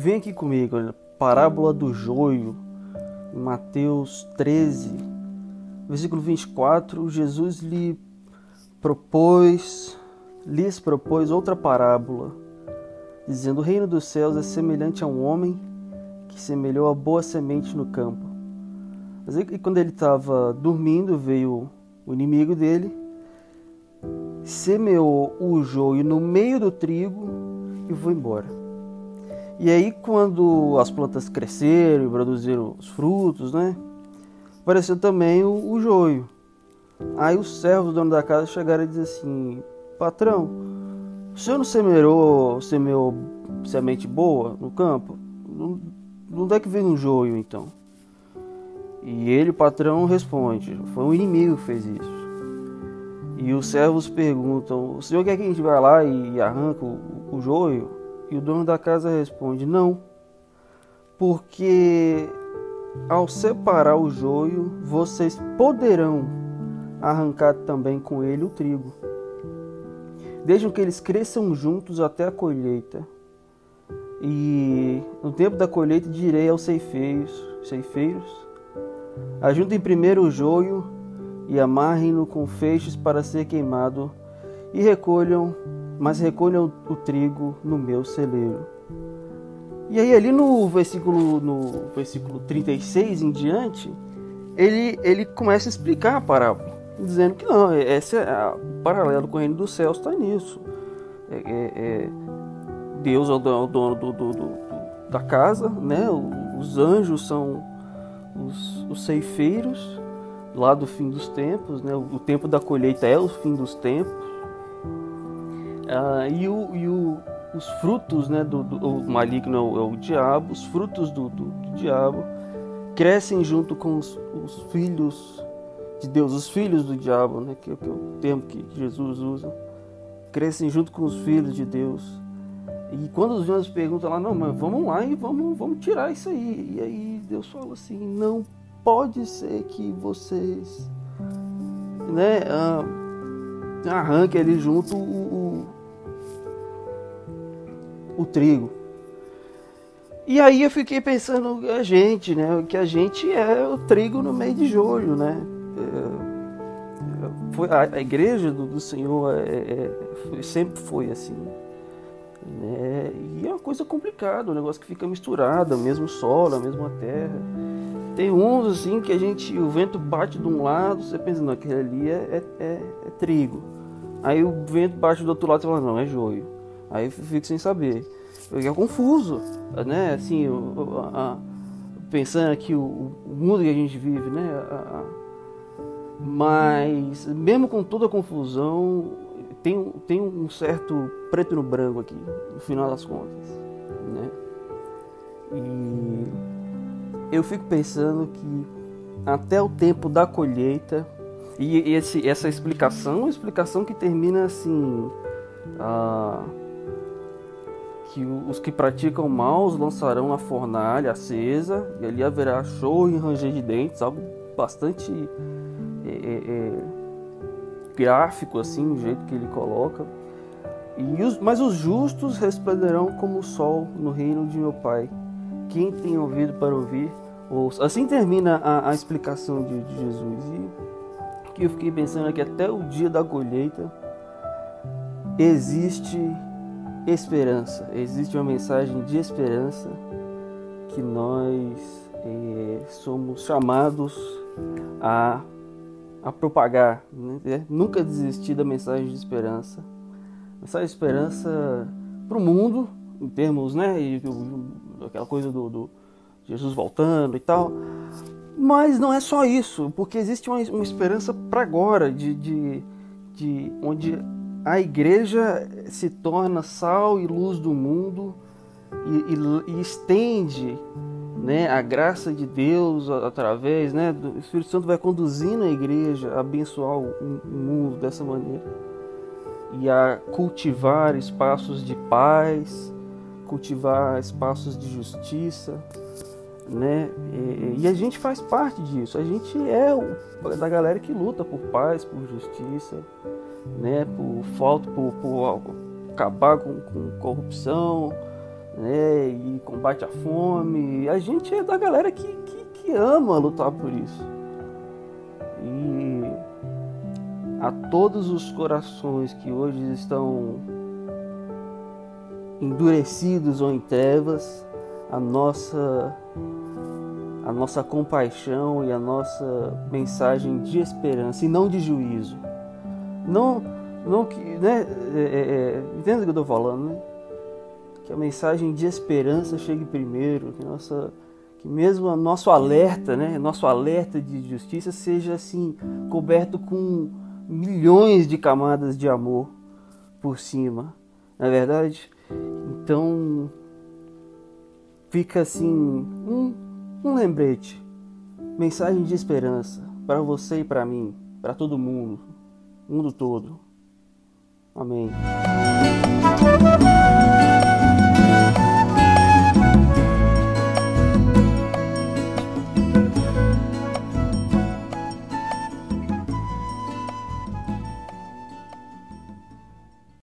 aí, vem aqui comigo, olha, parábola do joio, Mateus 13, versículo 24, Jesus lhe propôs, lhes propôs outra parábola, dizendo: O reino dos céus é semelhante a um homem que semelhou a boa semente no campo. E quando ele estava dormindo, veio o inimigo dele, semeou o joio no meio do trigo e foi embora. E aí, quando as plantas cresceram e produziram os frutos, né? Apareceu também o, o joio. Aí os servos do dono da casa chegaram e disseram assim: Patrão, o senhor não semeou, semeou semente boa no campo? Onde é que veio um joio então? E ele, o patrão, responde: Foi um inimigo que fez isso. E os servos perguntam: O senhor quer que a gente vá lá e arranque o, o joio? E o dono da casa responde: Não, porque ao separar o joio, vocês poderão arrancar também com ele o trigo. Deixam que eles cresçam juntos até a colheita. E no tempo da colheita direi aos ceifeiros, ceifeiros Ajuntem primeiro o joio e amarrem-no com feixes para ser queimado, e recolham, mas recolham o trigo no meu celeiro. E aí ali no versículo no versículo 36 em diante, ele ele começa a explicar a parábola, dizendo que não, esse é o paralelo com o reino dos céus está nisso. É, é, é, Deus é o dono do, do, do, da casa, né? Os anjos são os, os ceifeiros lá do fim dos tempos, né? o, tempo da colheita é o fim dos tempos, ah, e, o, e o, os frutos, né, do, do o maligno é o, é o, diabo, os frutos do, do, do diabo crescem junto com os, os, filhos de Deus, os filhos do diabo, né, que, que é o termo que Jesus usa, crescem junto com os filhos de Deus. E quando os anjos perguntam lá, não, mas vamos lá e vamos, vamos tirar isso aí. E aí Deus fala assim, não pode ser que vocês né, ah, arranquem ali junto o, o, o, trigo. E aí eu fiquei pensando a gente, né? Que a gente é o trigo no meio de joio, né? É, foi, a, igreja do, Senhor é, é, foi, sempre foi assim. Né? E é uma coisa complicada, um negócio que fica misturado, mesmo solo, a mesma terra. Tem uns assim que a gente, o vento bate de um lado, você pensa, não, aquele ali é, é, é, é trigo. Aí o vento bate do outro lado, você fala, não, é joio. Aí fica sem saber. É confuso, né? Assim, a, a, pensando aqui o, o, mundo que a gente vive, né? A, mas mesmo com toda a confusão, tem, tem um certo preto no branco aqui, no final das contas, né? E eu fico pensando que até o tempo da colheita e esse, essa explicação, uma explicação que termina assim, ah, que os que praticam mal os lançarão na fornalha acesa e ali haverá show e ranger de dentes, algo bastante é, é, é gráfico assim, o jeito que ele coloca. E os, mas os justos resplenderão como o sol no reino de meu Pai. Quem tem ouvido para ouvir, ouça. Assim termina a, a explicação de, de Jesus. E que eu fiquei pensando que até o dia da colheita existe esperança, existe uma mensagem de esperança que nós é, somos chamados a a propagar, né? Nunca desistir da mensagem de esperança. Mensagem de esperança para o mundo, em termos, né, e, aquela coisa do, do, Jesus voltando e tal. Mas não é só isso, porque existe uma, uma esperança para agora, de, de, de onde a igreja se torna sal e luz do mundo e, e, e estende né, a graça de Deus através, né, do Espírito Santo vai conduzindo a igreja a abençoar o mundo dessa maneira e a cultivar espaços de paz, cultivar espaços de justiça, né? E, e a gente faz parte disso. A gente é o, da galera que luta por paz, por justiça, né? Por falta, por, por acabar com, com corrupção, né, e combate a fome. A gente é da galera que, que, que ama lutar por isso. E a todos os corações que hoje estão endurecidos ou em trevas, a nossa a nossa compaixão e a nossa mensagem de esperança e não de juízo. Não, não que, né? É, é, é entenda o que eu estou falando, né? Que a mensagem de esperança chegue primeiro, que nossa, que mesmo nosso alerta, né? Nosso alerta de justiça seja assim coberto com milhões de camadas de amor por cima, não é verdade? Então fica assim um, um lembrete, mensagem de esperança para você e para mim, para todo mundo, mundo todo. Amém.